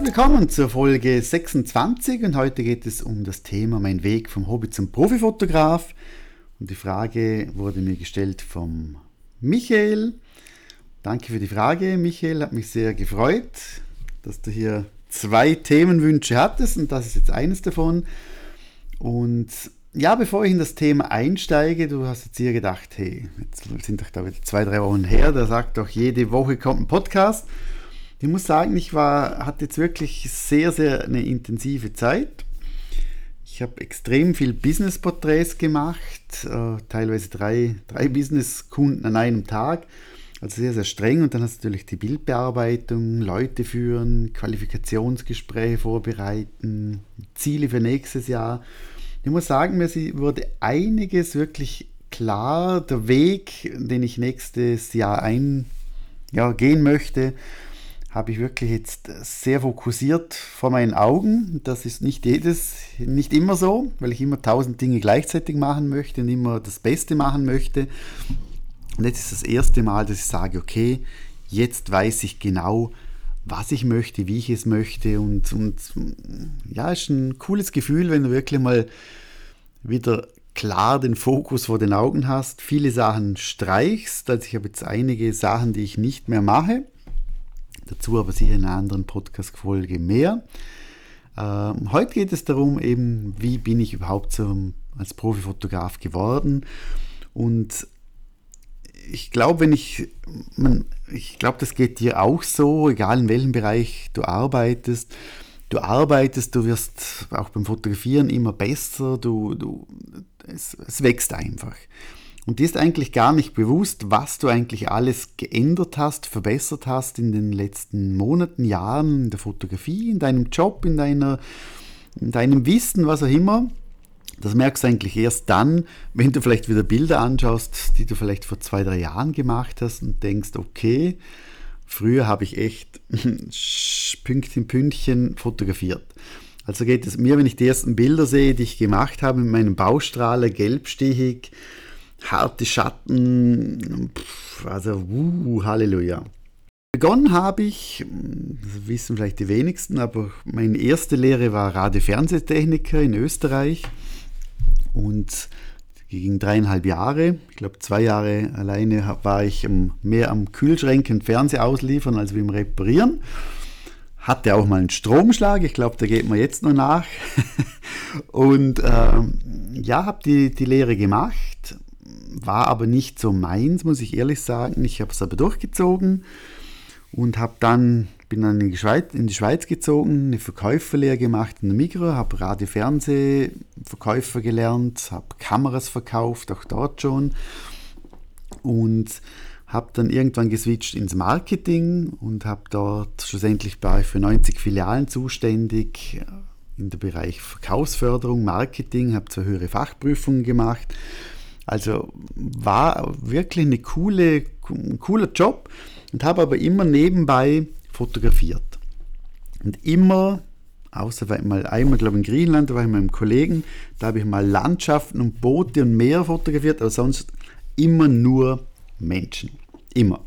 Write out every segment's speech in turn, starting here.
Herzlich willkommen zur Folge 26 und heute geht es um das Thema Mein Weg vom Hobby zum Profifotograf. Und die Frage wurde mir gestellt vom Michael. Danke für die Frage, Michael, hat mich sehr gefreut, dass du hier zwei Themenwünsche hattest und das ist jetzt eines davon. Und ja, bevor ich in das Thema einsteige, du hast jetzt hier gedacht, hey, jetzt sind doch da wieder zwei, drei Wochen her, da sagt doch jede Woche kommt ein Podcast. Ich muss sagen, ich war, hatte jetzt wirklich sehr, sehr eine intensive Zeit. Ich habe extrem viel Business-Porträts gemacht, äh, teilweise drei, drei Business-Kunden an einem Tag. Also sehr, sehr streng. Und dann hast du natürlich die Bildbearbeitung, Leute führen, Qualifikationsgespräche vorbereiten, Ziele für nächstes Jahr. Ich muss sagen, mir wurde einiges wirklich klar, der Weg, den ich nächstes Jahr ein, ja, gehen möchte habe ich wirklich jetzt sehr fokussiert vor meinen Augen. Das ist nicht jedes, nicht immer so, weil ich immer tausend Dinge gleichzeitig machen möchte und immer das Beste machen möchte. Und jetzt ist das erste Mal, dass ich sage, okay, jetzt weiß ich genau, was ich möchte, wie ich es möchte. Und, und ja, ist ein cooles Gefühl, wenn du wirklich mal wieder klar den Fokus vor den Augen hast, viele Sachen streichst. Also ich habe jetzt einige Sachen, die ich nicht mehr mache Dazu aber sicher in einer anderen Podcast-Folge mehr. Ähm, heute geht es darum, eben, wie bin ich überhaupt so als Profifotograf geworden. Und ich glaube, wenn ich, man, ich glaube, das geht dir auch so, egal in welchem Bereich du arbeitest. Du arbeitest, du wirst auch beim Fotografieren immer besser, du, du, es, es wächst einfach. Und dir ist eigentlich gar nicht bewusst, was du eigentlich alles geändert hast, verbessert hast in den letzten Monaten, Jahren in der Fotografie, in deinem Job, in, deiner, in deinem Wissen, was auch immer. Das merkst du eigentlich erst dann, wenn du vielleicht wieder Bilder anschaust, die du vielleicht vor zwei, drei Jahren gemacht hast und denkst, okay, früher habe ich echt Pünktchen, Pünktchen fotografiert. Also geht es mir, wenn ich die ersten Bilder sehe, die ich gemacht habe mit meinem Baustrahler, gelbstichig, harte Schatten, also uh, Halleluja. Begonnen habe ich, das wissen vielleicht die wenigsten, aber meine erste Lehre war Radio-Fernsehtechniker in Österreich und ging dreieinhalb Jahre. Ich glaube, zwei Jahre alleine war ich mehr am Kühlschränken Fernseher ausliefern als wie im Reparieren. Hatte auch mal einen Stromschlag, ich glaube, da geht man jetzt noch nach. und ähm, ja, habe die, die Lehre gemacht war aber nicht so meins, muss ich ehrlich sagen. Ich habe es aber durchgezogen und habe dann bin dann in die, Schweiz, in die Schweiz gezogen, eine Verkäuferlehre gemacht in der Migros, habe Radio-Fernsehverkäufer gelernt, habe Kameras verkauft, auch dort schon und habe dann irgendwann geswitcht ins Marketing und habe dort schlussendlich war für 90 Filialen zuständig in der Bereich Verkaufsförderung, Marketing, habe zwei höhere Fachprüfungen gemacht also war wirklich eine coole, ein cooler Job und habe aber immer nebenbei fotografiert. Und immer, außer mal einmal, glaube ich, in Griechenland, da war ich mit meinem Kollegen, da habe ich mal Landschaften und Boote und Meer fotografiert, aber sonst immer nur Menschen. Immer.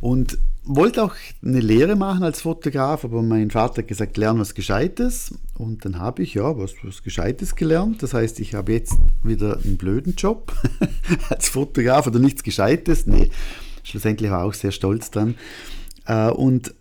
Und wollte auch eine Lehre machen als Fotograf, aber mein Vater hat gesagt, lern was Gescheites. Und dann habe ich ja was, was Gescheites gelernt. Das heißt, ich habe jetzt wieder einen blöden Job als Fotograf oder nichts Gescheites. Nee, schlussendlich war ich auch sehr stolz dran. Äh, und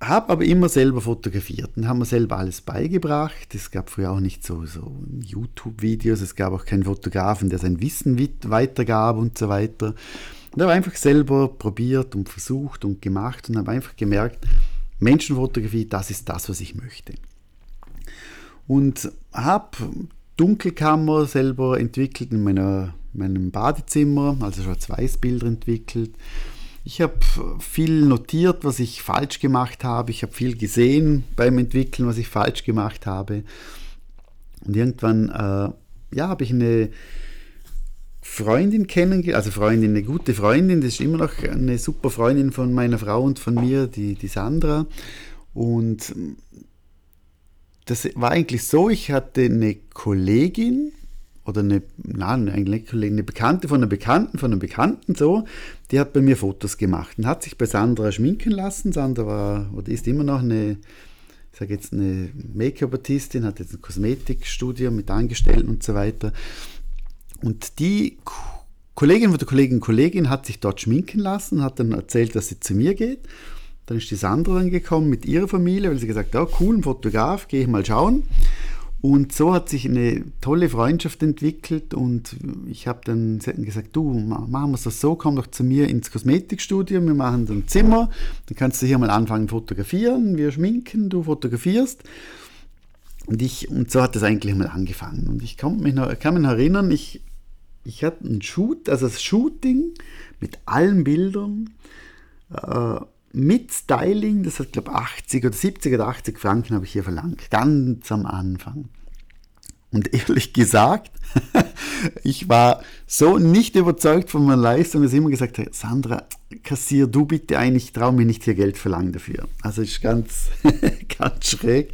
habe aber immer selber fotografiert und haben mir selber alles beigebracht. Es gab früher auch nicht so, so YouTube-Videos, es gab auch keinen Fotografen, der sein Wissen weitergab und so weiter. Und habe einfach selber probiert und versucht und gemacht und habe einfach gemerkt, Menschenfotografie, das ist das, was ich möchte. Und habe Dunkelkammer selber entwickelt in meiner, meinem Badezimmer, also Schwarz-Weiß-Bilder entwickelt. Ich habe viel notiert, was ich falsch gemacht habe. Ich habe viel gesehen beim Entwickeln, was ich falsch gemacht habe. Und irgendwann äh, ja, habe ich eine Freundin kennengelernt, also Freundin, eine gute Freundin, das ist immer noch eine super Freundin von meiner Frau und von mir, die, die Sandra. Und das war eigentlich so, ich hatte eine Kollegin oder eine, nein, eine Bekannte von einer Bekannten, von einem Bekannten so, die hat bei mir Fotos gemacht und hat sich bei Sandra schminken lassen. Sandra war oder ist immer noch eine, ich sage jetzt eine Make-up-Artistin, hat jetzt ein Kosmetikstudio mit Angestellten und so weiter. Und die Kollegin von der Kollegin Kollegin hat sich dort schminken lassen, hat dann erzählt, dass sie zu mir geht. Dann ist die Sandra dann gekommen mit ihrer Familie, weil sie gesagt hat, oh, cool, ein Fotograf, gehe ich mal schauen. Und so hat sich eine tolle Freundschaft entwickelt und ich habe dann gesagt, du, machen wir es das so, komm doch zu mir ins Kosmetikstudio, wir machen ein Zimmer, dann kannst du hier mal anfangen fotografieren, wir schminken, du fotografierst. Und, ich, und so hat das eigentlich mal angefangen. Und ich kann mich noch, kann mich noch erinnern, ich, ich hatte ein Shoot, also das Shooting mit allen Bildern, äh, mit Styling, das hat glaube ich 80 oder 70 oder 80 Franken habe ich hier verlangt, ganz am Anfang. Und ehrlich gesagt, ich war so nicht überzeugt von meiner Leistung, dass ich immer gesagt habe, Sandra, kassier du bitte ein, ich traue mir nicht hier Geld verlangen dafür. Also ist ganz, ganz schräg.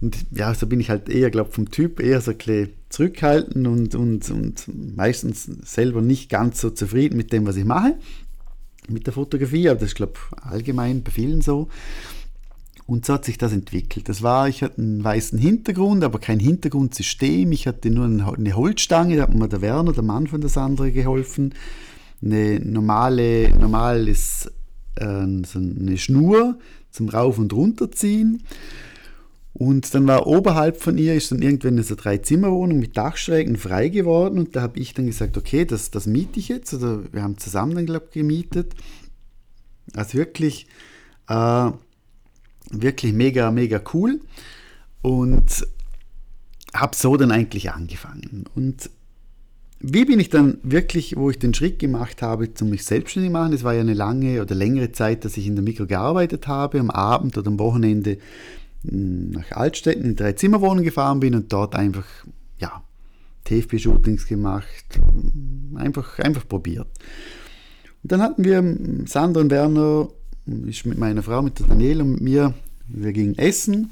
Und ja, so bin ich halt eher, glaube vom Typ eher so ein bisschen zurückhaltend und, und, und meistens selber nicht ganz so zufrieden mit dem, was ich mache mit der Fotografie, aber das ist, glaube ich, allgemein bei vielen so. Und so hat sich das entwickelt. Das war, ich hatte einen weißen Hintergrund, aber kein Hintergrundsystem. Ich hatte nur eine Holzstange, da hat mir der Werner, der Mann von der Sandra, geholfen. Eine normale, normales, äh, so eine Schnur zum Rauf- und Runterziehen. Und dann war oberhalb von ihr ist dann irgendwann eine Drei-Zimmer-Wohnung mit Dachschrägen frei geworden und da habe ich dann gesagt, okay, das, das miete ich jetzt. Oder wir haben zusammen dann, glaube ich, gemietet. Also wirklich, äh, wirklich mega, mega cool. Und habe so dann eigentlich angefangen. Und wie bin ich dann wirklich, wo ich den Schritt gemacht habe, zum mich selbstständig machen? Es war ja eine lange oder längere Zeit, dass ich in der Mikro gearbeitet habe, am Abend oder am Wochenende nach Altstetten in drei Zimmerwohnung gefahren bin und dort einfach, ja, TFP-Shootings gemacht, einfach, einfach probiert. Und dann hatten wir Sandra und Werner, ich mit meiner Frau, mit der Daniela und mit mir, wir gingen essen.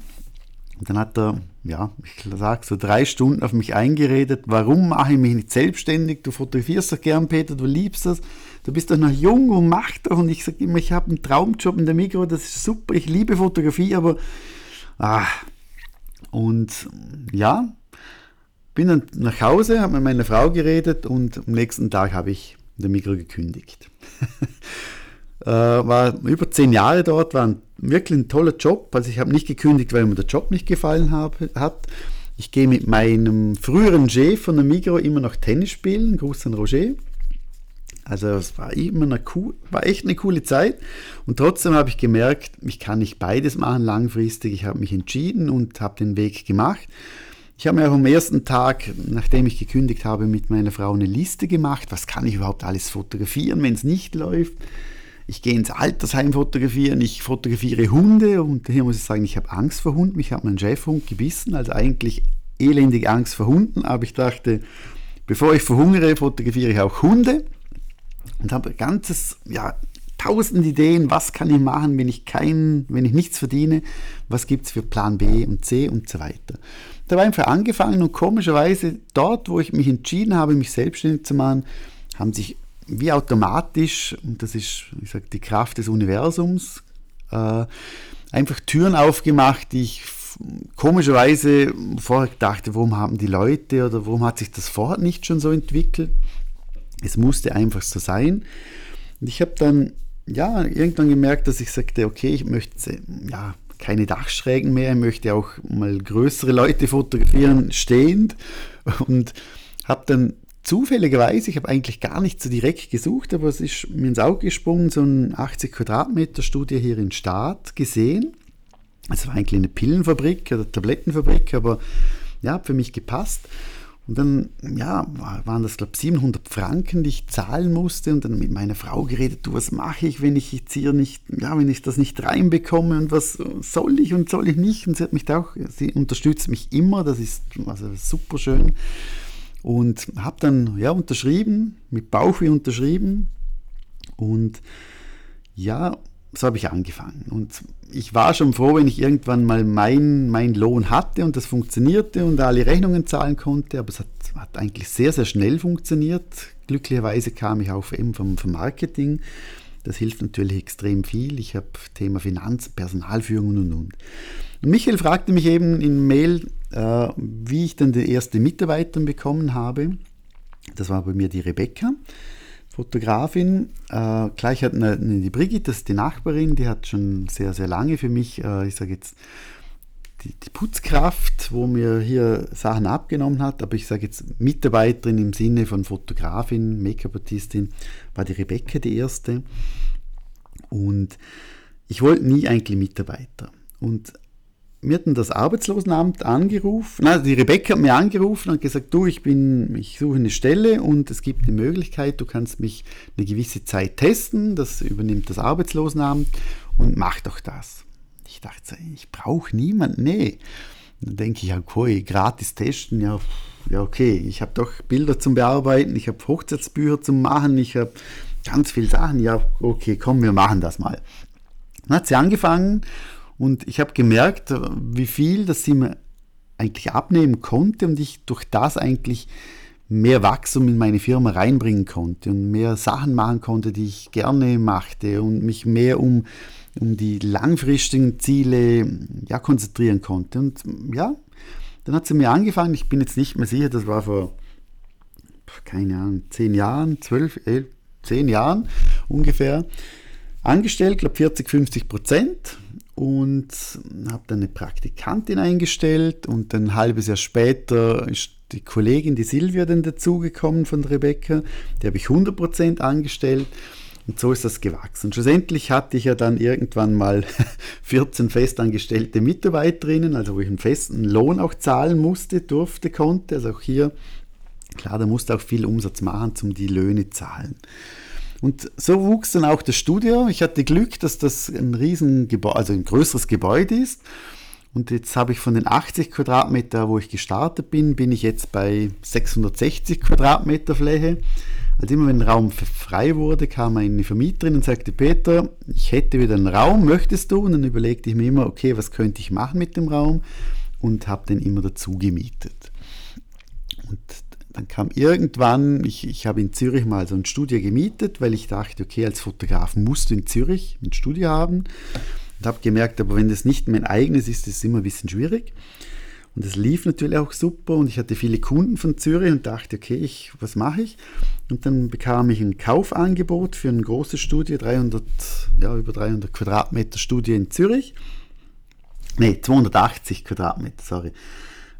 Und dann hat er, ja, ich sag so drei Stunden auf mich eingeredet, warum mache ich mich nicht selbstständig? Du fotografierst doch gern, Peter, du liebst das. Du bist doch noch jung und mach doch. Und ich sage immer, ich habe einen Traumjob in der Mikro, das ist super, ich liebe Fotografie, aber Ah. Und ja, bin dann nach Hause, habe mit meiner Frau geredet und am nächsten Tag habe ich der Mikro gekündigt. äh, war über zehn Jahre dort, war ein, wirklich ein toller Job. Also ich habe nicht gekündigt, weil mir der Job nicht gefallen hab, hat. Ich gehe mit meinem früheren Chef von der Migro immer noch Tennis spielen, Gruß an Roger. Also es war immer eine cool, war echt eine coole Zeit. Und trotzdem habe ich gemerkt, ich kann nicht beides machen langfristig. Ich habe mich entschieden und habe den Weg gemacht. Ich habe mir auch am ersten Tag, nachdem ich gekündigt habe, mit meiner Frau eine Liste gemacht. Was kann ich überhaupt alles fotografieren, wenn es nicht läuft? Ich gehe ins Altersheim fotografieren, ich fotografiere Hunde und hier muss ich sagen, ich habe Angst vor Hunden. Ich habe meinen Chefhund gebissen, also eigentlich elendige Angst vor Hunden, aber ich dachte, bevor ich verhungere, fotografiere ich auch Hunde und habe ganzes, ja, tausend Ideen, was kann ich machen, wenn ich kein, wenn ich nichts verdiene, was gibt es für Plan B und C und so weiter. Da war einfach angefangen und komischerweise dort, wo ich mich entschieden habe, mich selbstständig zu machen, haben sich wie automatisch, und das ist, ich sage, die Kraft des Universums, äh, einfach Türen aufgemacht, die ich komischerweise vorher dachte, warum haben die Leute oder warum hat sich das vorher nicht schon so entwickelt? Es musste einfach so sein. Und ich habe dann ja irgendwann gemerkt, dass ich sagte, okay, ich möchte ja keine Dachschrägen mehr, ich möchte auch mal größere Leute fotografieren stehend und habe dann zufälligerweise, ich habe eigentlich gar nicht so direkt gesucht, aber es ist mir ins Auge gesprungen, so ein 80 Quadratmeter Studie hier in Staat gesehen. Es war eigentlich eine Pillenfabrik oder Tablettenfabrik, aber ja, hat für mich gepasst. Und dann, ja, waren das, glaube ich, 700 Franken, die ich zahlen musste. Und dann mit meiner Frau geredet, du, was mache ich, wenn ich jetzt hier nicht, ja, wenn ich das nicht reinbekomme und was soll ich und soll ich nicht? Und sie hat mich da auch, sie unterstützt mich immer, das ist also super schön. Und habe dann, ja, unterschrieben, mit Bauchweh unterschrieben. Und ja, so habe ich angefangen. Und ich war schon froh, wenn ich irgendwann mal meinen mein Lohn hatte und das funktionierte und alle Rechnungen zahlen konnte. Aber es hat, hat eigentlich sehr, sehr schnell funktioniert. Glücklicherweise kam ich auch eben vom, vom Marketing. Das hilft natürlich extrem viel. Ich habe Thema Finanz, Personalführung und und und. Michael fragte mich eben in Mail, äh, wie ich denn die erste Mitarbeiterin bekommen habe. Das war bei mir die Rebecca. Fotografin. Äh, gleich hat eine, eine, die Brigitte, das ist die Nachbarin, die hat schon sehr, sehr lange für mich, äh, ich sage jetzt, die, die, Putzkraft, wo mir hier Sachen abgenommen hat, aber ich sage jetzt Mitarbeiterin im Sinne von Fotografin, Make-up-Artistin, war die Rebecca die erste. Und ich wollte nie eigentlich Mitarbeiter. Und mir hat das Arbeitslosenamt angerufen, nein, die Rebecca hat mir angerufen und gesagt, du, ich bin, ich suche eine Stelle und es gibt eine Möglichkeit, du kannst mich eine gewisse Zeit testen, das übernimmt das Arbeitslosenamt und mach doch das. Ich dachte, ich brauche niemanden, nee. Dann denke ich, okay, gratis testen, ja, ja okay, ich habe doch Bilder zum Bearbeiten, ich habe Hochzeitsbücher zum Machen, ich habe ganz viele Sachen, ja, okay, komm, wir machen das mal. Dann hat sie angefangen und ich habe gemerkt, äh, wie viel das sie mir eigentlich abnehmen konnte und ich durch das eigentlich mehr Wachstum in meine Firma reinbringen konnte und mehr Sachen machen konnte, die ich gerne machte und mich mehr um, um die langfristigen Ziele ja, konzentrieren konnte. Und ja, dann hat sie mir angefangen, ich bin jetzt nicht mehr sicher, das war vor, keine Ahnung, zehn Jahren, zwölf, elf, zehn Jahren ungefähr, angestellt, glaube 40, 50 Prozent und habe dann eine Praktikantin eingestellt und ein halbes Jahr später ist die Kollegin, die Silvia, dann dazugekommen von Rebecca. Die habe ich 100% angestellt und so ist das gewachsen. schlussendlich hatte ich ja dann irgendwann mal 14 festangestellte Mitarbeiterinnen, also wo ich einen festen Lohn auch zahlen musste, durfte, konnte. Also auch hier, klar, da musste auch viel Umsatz machen, um die Löhne zahlen. Und so wuchs dann auch das Studio. Ich hatte Glück, dass das ein riesen Gebäude, also ein größeres Gebäude ist. Und jetzt habe ich von den 80 Quadratmeter, wo ich gestartet bin, bin ich jetzt bei 660 Quadratmeter Fläche. Also immer wenn ein Raum frei wurde, kam eine Vermieterin und sagte, Peter, ich hätte wieder einen Raum, möchtest du? Und dann überlegte ich mir immer, okay, was könnte ich machen mit dem Raum? Und habe den immer dazu gemietet. Und dann kam irgendwann, ich, ich habe in Zürich mal so ein Studio gemietet, weil ich dachte, okay, als Fotograf musst du in Zürich ein Studio haben. Und habe gemerkt, aber wenn das nicht mein eigenes ist, ist es immer ein bisschen schwierig. Und es lief natürlich auch super und ich hatte viele Kunden von Zürich und dachte, okay, ich, was mache ich? Und dann bekam ich ein Kaufangebot für ein großes Studio, 300, ja, über 300 Quadratmeter Studio in Zürich. Ne, 280 Quadratmeter, sorry,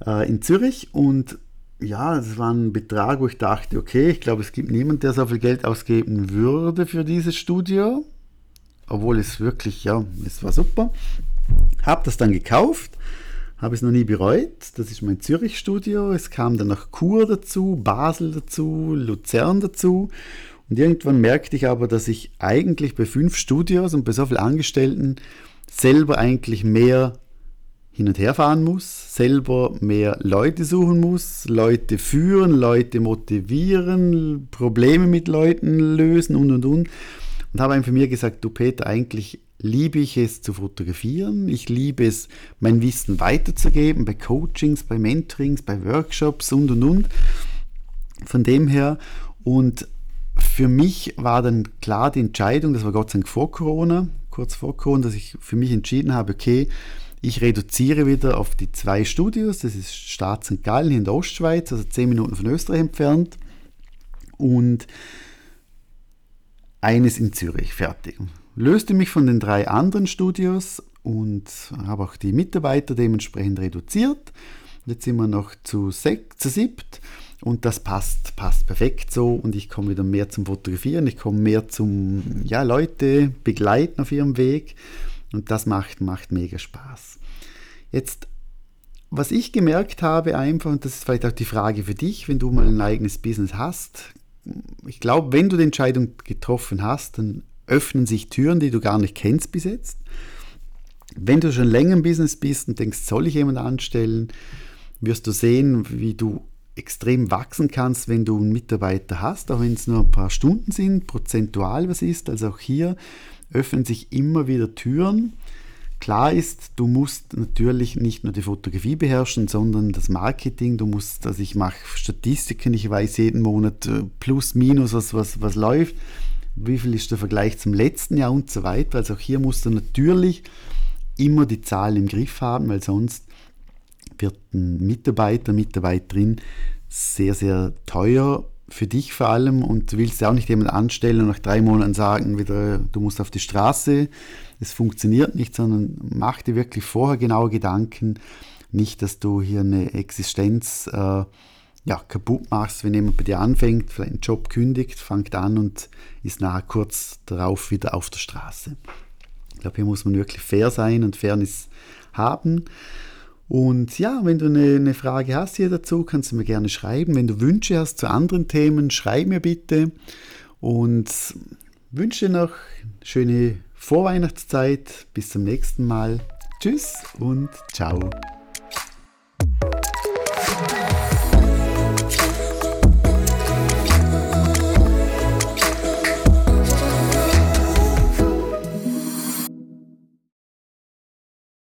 äh, in Zürich. Und ja, es war ein Betrag, wo ich dachte, okay, ich glaube, es gibt niemanden, der so viel Geld ausgeben würde für dieses Studio. Obwohl es wirklich, ja, es war super. Habe das dann gekauft, habe es noch nie bereut. Das ist mein Zürich-Studio. Es kam dann noch Chur dazu, Basel dazu, Luzern dazu. Und irgendwann merkte ich aber, dass ich eigentlich bei fünf Studios und bei so vielen Angestellten selber eigentlich mehr hin und her fahren muss, selber mehr Leute suchen muss, Leute führen, Leute motivieren, Probleme mit Leuten lösen und und und. Und habe einfach mir gesagt, du Peter, eigentlich liebe ich es zu fotografieren, ich liebe es, mein Wissen weiterzugeben, bei Coachings, bei Mentorings, bei Workshops und und und. Von dem her und für mich war dann klar die Entscheidung, das war Gott sei Dank vor Corona, kurz vor Corona, dass ich für mich entschieden habe, okay, ich reduziere wieder auf die zwei Studios. Das ist Staat St. Gallen in der Ostschweiz, also zehn Minuten von Österreich entfernt. Und eines in Zürich, fertig. Löste mich von den drei anderen Studios und habe auch die Mitarbeiter dementsprechend reduziert. Jetzt sind wir noch zu, sech, zu siebt und das passt, passt perfekt so und ich komme wieder mehr zum Fotografieren, ich komme mehr zum ja, Leute begleiten auf ihrem Weg und das macht, macht mega Spaß. Jetzt, was ich gemerkt habe einfach, und das ist vielleicht auch die Frage für dich, wenn du mal ein eigenes Business hast, ich glaube, wenn du die Entscheidung getroffen hast, dann öffnen sich Türen, die du gar nicht kennst bis jetzt. Wenn du schon länger im Business bist und denkst, soll ich jemanden anstellen, wirst du sehen, wie du extrem wachsen kannst, wenn du einen Mitarbeiter hast, auch wenn es nur ein paar Stunden sind, prozentual was ist. Also auch hier öffnen sich immer wieder Türen. Klar ist, du musst natürlich nicht nur die Fotografie beherrschen, sondern das Marketing. Du musst, also ich mache Statistiken, ich weiß jeden Monat äh, plus, minus, was, was, was läuft, wie viel ist der Vergleich zum letzten Jahr und so weiter. Also auch hier musst du natürlich immer die Zahlen im Griff haben, weil sonst wird ein Mitarbeiter, Mitarbeiterin sehr, sehr teuer für dich vor allem und du willst ja auch nicht jemanden anstellen und nach drei Monaten sagen, wieder, du musst auf die Straße. Es funktioniert nicht, sondern mach dir wirklich vorher genaue Gedanken. Nicht, dass du hier eine Existenz äh, ja, kaputt machst, wenn jemand bei dir anfängt, vielleicht einen Job kündigt, fängt an und ist nachher kurz darauf wieder auf der Straße. Ich glaube, hier muss man wirklich fair sein und Fairness haben. Und ja, wenn du eine, eine, Frage hast hier dazu, kannst du mir gerne schreiben. Wenn du Wünsche hast zu anderen Themen, schreib mir bitte. Und wünsche noch schöne Vorweihnachtszeit. Bis zum nächsten Mal. Tschüss und ciao.